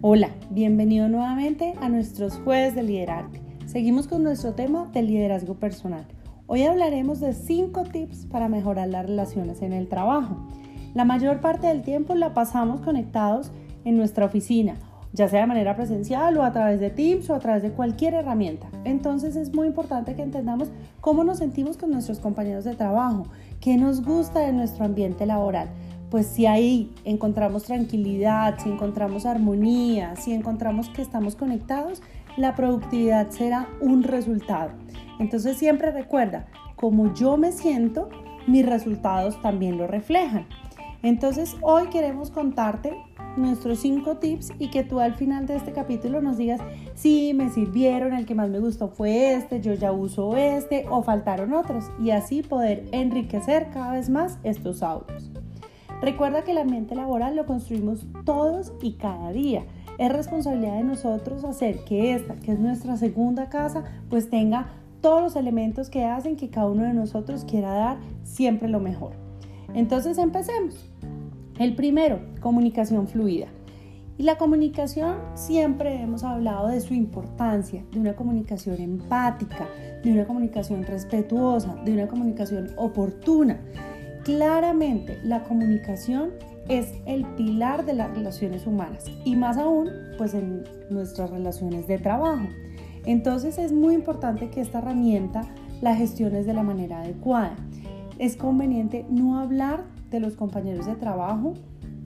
Hola, bienvenido nuevamente a nuestros jueves de liderazgo. Seguimos con nuestro tema del liderazgo personal. Hoy hablaremos de 5 tips para mejorar las relaciones en el trabajo. La mayor parte del tiempo la pasamos conectados en nuestra oficina, ya sea de manera presencial o a través de Teams o a través de cualquier herramienta. Entonces es muy importante que entendamos cómo nos sentimos con nuestros compañeros de trabajo, qué nos gusta de nuestro ambiente laboral pues si ahí encontramos tranquilidad, si encontramos armonía, si encontramos que estamos conectados, la productividad será un resultado. Entonces siempre recuerda, como yo me siento, mis resultados también lo reflejan. Entonces hoy queremos contarte nuestros cinco tips y que tú al final de este capítulo nos digas si me sirvieron, el que más me gustó fue este, yo ya uso este o faltaron otros y así poder enriquecer cada vez más estos audios. Recuerda que el ambiente laboral lo construimos todos y cada día. Es responsabilidad de nosotros hacer que esta, que es nuestra segunda casa, pues tenga todos los elementos que hacen que cada uno de nosotros quiera dar siempre lo mejor. Entonces empecemos. El primero, comunicación fluida. Y la comunicación siempre hemos hablado de su importancia, de una comunicación empática, de una comunicación respetuosa, de una comunicación oportuna. Claramente, la comunicación es el pilar de las relaciones humanas y más aún pues en nuestras relaciones de trabajo. Entonces es muy importante que esta herramienta la gestiones de la manera adecuada. Es conveniente no hablar de los compañeros de trabajo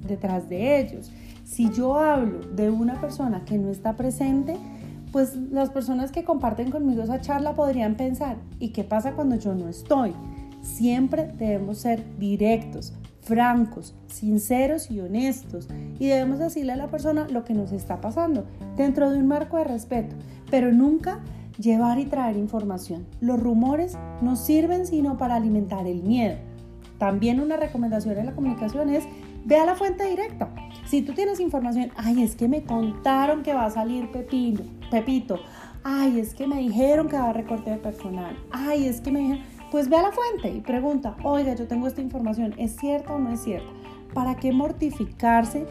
detrás de ellos. Si yo hablo de una persona que no está presente, pues las personas que comparten conmigo esa charla podrían pensar, ¿y qué pasa cuando yo no estoy? Siempre debemos ser directos, francos, sinceros y honestos y debemos decirle a la persona lo que nos está pasando dentro de un marco de respeto, pero nunca llevar y traer información. Los rumores no sirven sino para alimentar el miedo. También una recomendación en la comunicación es ve a la fuente directa. Si tú tienes información, ay, es que me contaron que va a salir Pepino, Pepito, ay, es que me dijeron que va a recorte de personal, ay, es que me dijeron pues ve a la fuente y pregunta, oiga, yo tengo esta información, ¿es cierta o no es cierta? ¿Para qué mortificarse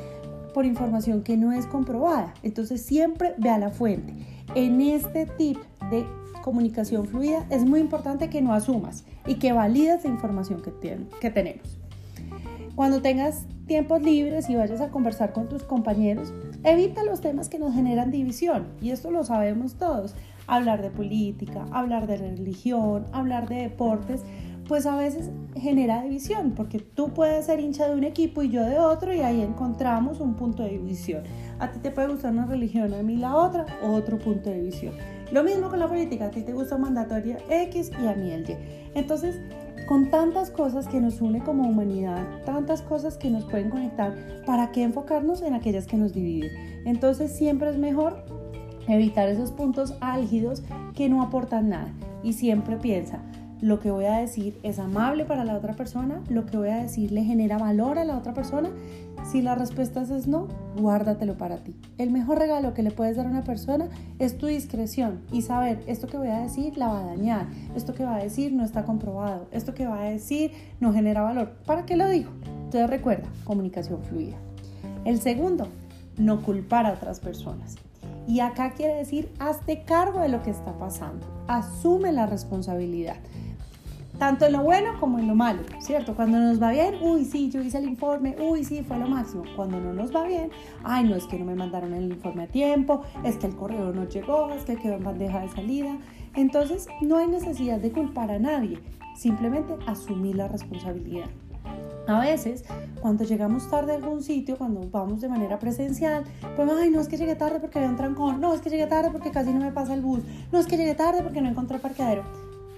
por información que no es comprobada? Entonces siempre ve a la fuente. En este tip de comunicación fluida es muy importante que no asumas y que validas la información que, que tenemos. Cuando tengas tiempos libres y vayas a conversar con tus compañeros, evita los temas que nos generan división y esto lo sabemos todos hablar de política, hablar de religión, hablar de deportes, pues a veces genera división, porque tú puedes ser hincha de un equipo y yo de otro y ahí encontramos un punto de división. A ti te puede gustar una religión, a mí la otra, otro punto de división. Lo mismo con la política, a ti te gusta mandatoria X y a mí el Y. Entonces, con tantas cosas que nos une como humanidad, tantas cosas que nos pueden conectar, ¿para qué enfocarnos en aquellas que nos dividen? Entonces siempre es mejor evitar esos puntos álgidos que no aportan nada. Y siempre piensa, lo que voy a decir es amable para la otra persona, lo que voy a decir le genera valor a la otra persona. Si la respuesta es no, guárdatelo para ti. El mejor regalo que le puedes dar a una persona es tu discreción y saber esto que voy a decir la va a dañar, esto que va a decir no está comprobado, esto que va a decir no genera valor. ¿Para qué lo digo? Entonces recuerda, comunicación fluida. El segundo, no culpar a otras personas. Y acá quiere decir, hazte cargo de lo que está pasando, asume la responsabilidad, tanto en lo bueno como en lo malo, ¿cierto? Cuando nos va bien, uy, sí, yo hice el informe, uy, sí, fue lo máximo. Cuando no nos va bien, ay, no, es que no me mandaron el informe a tiempo, es que el correo no llegó, es que quedó en bandeja de salida. Entonces, no hay necesidad de culpar a nadie, simplemente asumir la responsabilidad. A veces, cuando llegamos tarde a algún sitio, cuando vamos de manera presencial, pues, ay, no es que llegué tarde porque había un trancón, no es que llegué tarde porque casi no me pasa el bus, no es que llegué tarde porque no encontré parqueadero.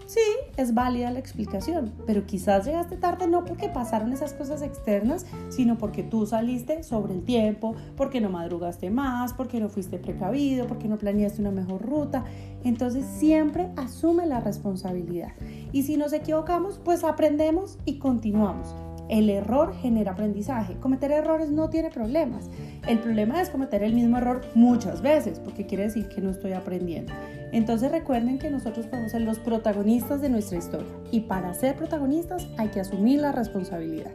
Sí, es válida la explicación, pero quizás llegaste tarde no porque pasaron esas cosas externas, sino porque tú saliste sobre el tiempo, porque no madrugaste más, porque no fuiste precavido, porque no planeaste una mejor ruta. Entonces siempre asume la responsabilidad. Y si nos equivocamos, pues aprendemos y continuamos. El error genera aprendizaje. Cometer errores no tiene problemas. El problema es cometer el mismo error muchas veces, porque quiere decir que no estoy aprendiendo. Entonces recuerden que nosotros podemos ser los protagonistas de nuestra historia y para ser protagonistas hay que asumir la responsabilidad.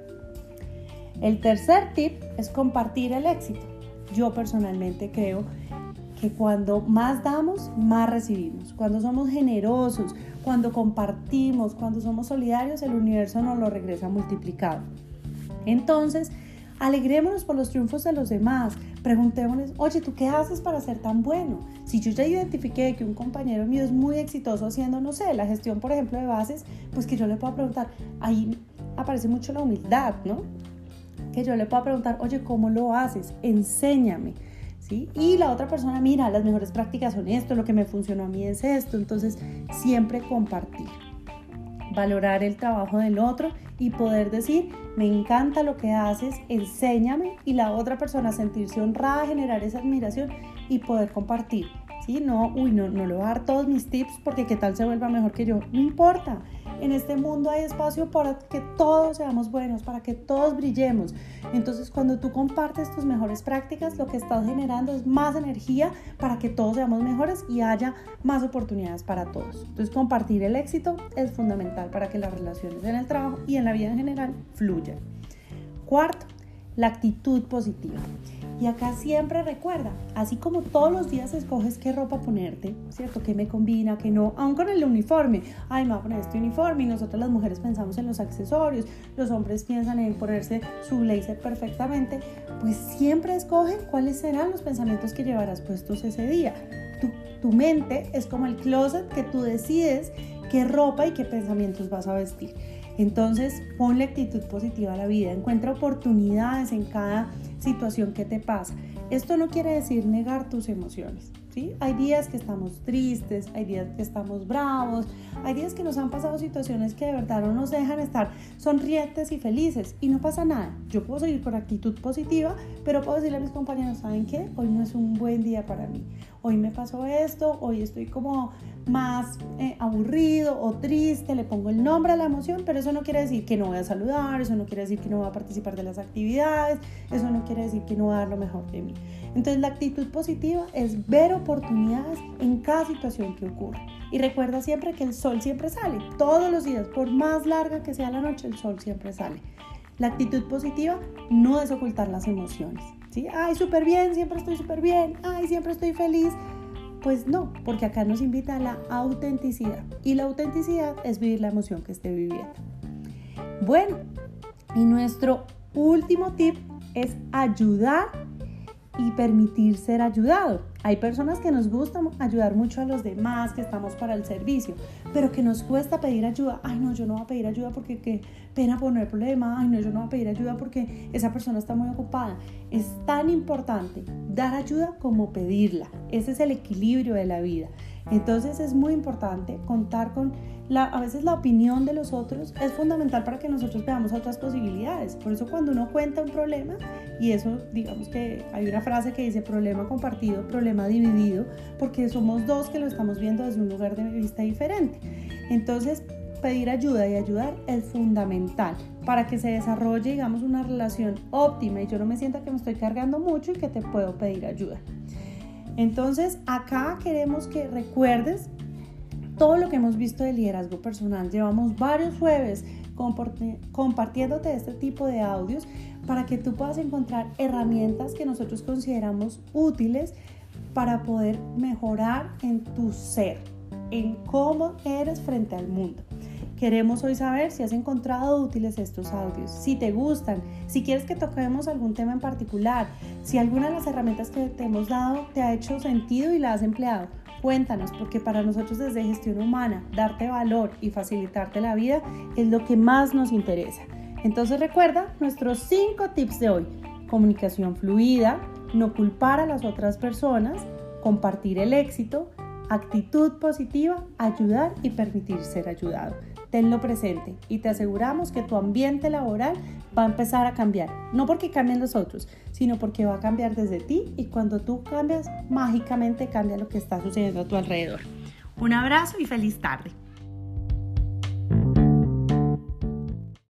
El tercer tip es compartir el éxito. yo personalmente creo que cuando más damos, más recibimos. Cuando somos generosos, cuando compartimos, cuando somos solidarios, el universo nos lo regresa multiplicado. Entonces, alegrémonos por los triunfos de los demás. Preguntémonos, oye, ¿tú qué haces para ser tan bueno? Si yo ya identifiqué que un compañero mío es muy exitoso haciendo, no sé, la gestión, por ejemplo, de bases, pues que yo le puedo preguntar, ahí aparece mucho la humildad, ¿no? Que yo le puedo preguntar, oye, ¿cómo lo haces? Enséñame. ¿Sí? Y la otra persona, mira, las mejores prácticas son esto, lo que me funcionó a mí es esto. Entonces, siempre compartir, valorar el trabajo del otro y poder decir, me encanta lo que haces, enséñame y la otra persona sentirse honrada, generar esa admiración y poder compartir. ¿Sí? No, uy, no, no le voy a dar todos mis tips porque qué tal se vuelva mejor que yo. No importa, en este mundo hay espacio para que todos seamos buenos, para que todos brillemos. Entonces, cuando tú compartes tus mejores prácticas, lo que estás generando es más energía para que todos seamos mejores y haya más oportunidades para todos. Entonces, compartir el éxito es fundamental para que las relaciones en el trabajo y en la vida en general fluyan. Cuarto, la actitud positiva. Y acá siempre recuerda, así como todos los días escoges qué ropa ponerte, ¿cierto? ¿Qué me combina, qué no? Aún con el uniforme. Ay, me voy a poner este uniforme y nosotros las mujeres pensamos en los accesorios, los hombres piensan en ponerse su blazer perfectamente. Pues siempre escoge cuáles serán los pensamientos que llevarás puestos ese día. Tu, tu mente es como el closet que tú decides qué ropa y qué pensamientos vas a vestir. Entonces, ponle actitud positiva a la vida, encuentra oportunidades en cada situación que te pasa. Esto no quiere decir negar tus emociones. ¿sí? Hay días que estamos tristes, hay días que estamos bravos, hay días que nos han pasado situaciones que de verdad no nos dejan estar sonrientes y felices y no pasa nada. Yo puedo seguir con actitud positiva, pero puedo decirle a mis compañeros, ¿saben qué? Hoy no es un buen día para mí. Hoy me pasó esto, hoy estoy como más eh, aburrido o triste, le pongo el nombre a la emoción, pero eso no quiere decir que no voy a saludar, eso no quiere decir que no voy a participar de las actividades, eso no quiere decir que no voy a dar lo mejor de mí. Entonces la actitud positiva es ver oportunidades en cada situación que ocurre. Y recuerda siempre que el sol siempre sale, todos los días, por más larga que sea la noche, el sol siempre sale. La actitud positiva no es ocultar las emociones. ¿sí? Ay, súper bien, siempre estoy súper bien, ay, siempre estoy feliz. Pues no, porque acá nos invita a la autenticidad. Y la autenticidad es vivir la emoción que esté viviendo. Bueno, y nuestro último tip es ayudar y permitir ser ayudado. Hay personas que nos gusta ayudar mucho a los demás, que estamos para el servicio, pero que nos cuesta pedir ayuda. Ay, no, yo no voy a pedir ayuda porque qué pena poner problema. Ay, no, yo no voy a pedir ayuda porque esa persona está muy ocupada. Es tan importante dar ayuda como pedirla. Ese es el equilibrio de la vida. Entonces es muy importante contar con la, a veces la opinión de los otros es fundamental para que nosotros veamos otras posibilidades. Por eso cuando uno cuenta un problema, y eso digamos que hay una frase que dice problema compartido, problema dividido, porque somos dos que lo estamos viendo desde un lugar de vista diferente. Entonces pedir ayuda y ayudar es fundamental para que se desarrolle, digamos, una relación óptima y yo no me sienta que me estoy cargando mucho y que te puedo pedir ayuda. Entonces, acá queremos que recuerdes todo lo que hemos visto de liderazgo personal. Llevamos varios jueves compartiéndote este tipo de audios para que tú puedas encontrar herramientas que nosotros consideramos útiles para poder mejorar en tu ser, en cómo eres frente al mundo. Queremos hoy saber si has encontrado útiles estos audios, si te gustan, si quieres que toquemos algún tema en particular, si alguna de las herramientas que te hemos dado te ha hecho sentido y la has empleado. Cuéntanos, porque para nosotros desde gestión humana, darte valor y facilitarte la vida es lo que más nos interesa. Entonces recuerda nuestros cinco tips de hoy. Comunicación fluida, no culpar a las otras personas, compartir el éxito, actitud positiva, ayudar y permitir ser ayudado tenlo presente y te aseguramos que tu ambiente laboral va a empezar a cambiar. No porque cambien los otros, sino porque va a cambiar desde ti y cuando tú cambias, mágicamente cambia lo que está sucediendo a tu alrededor. Un abrazo y feliz tarde.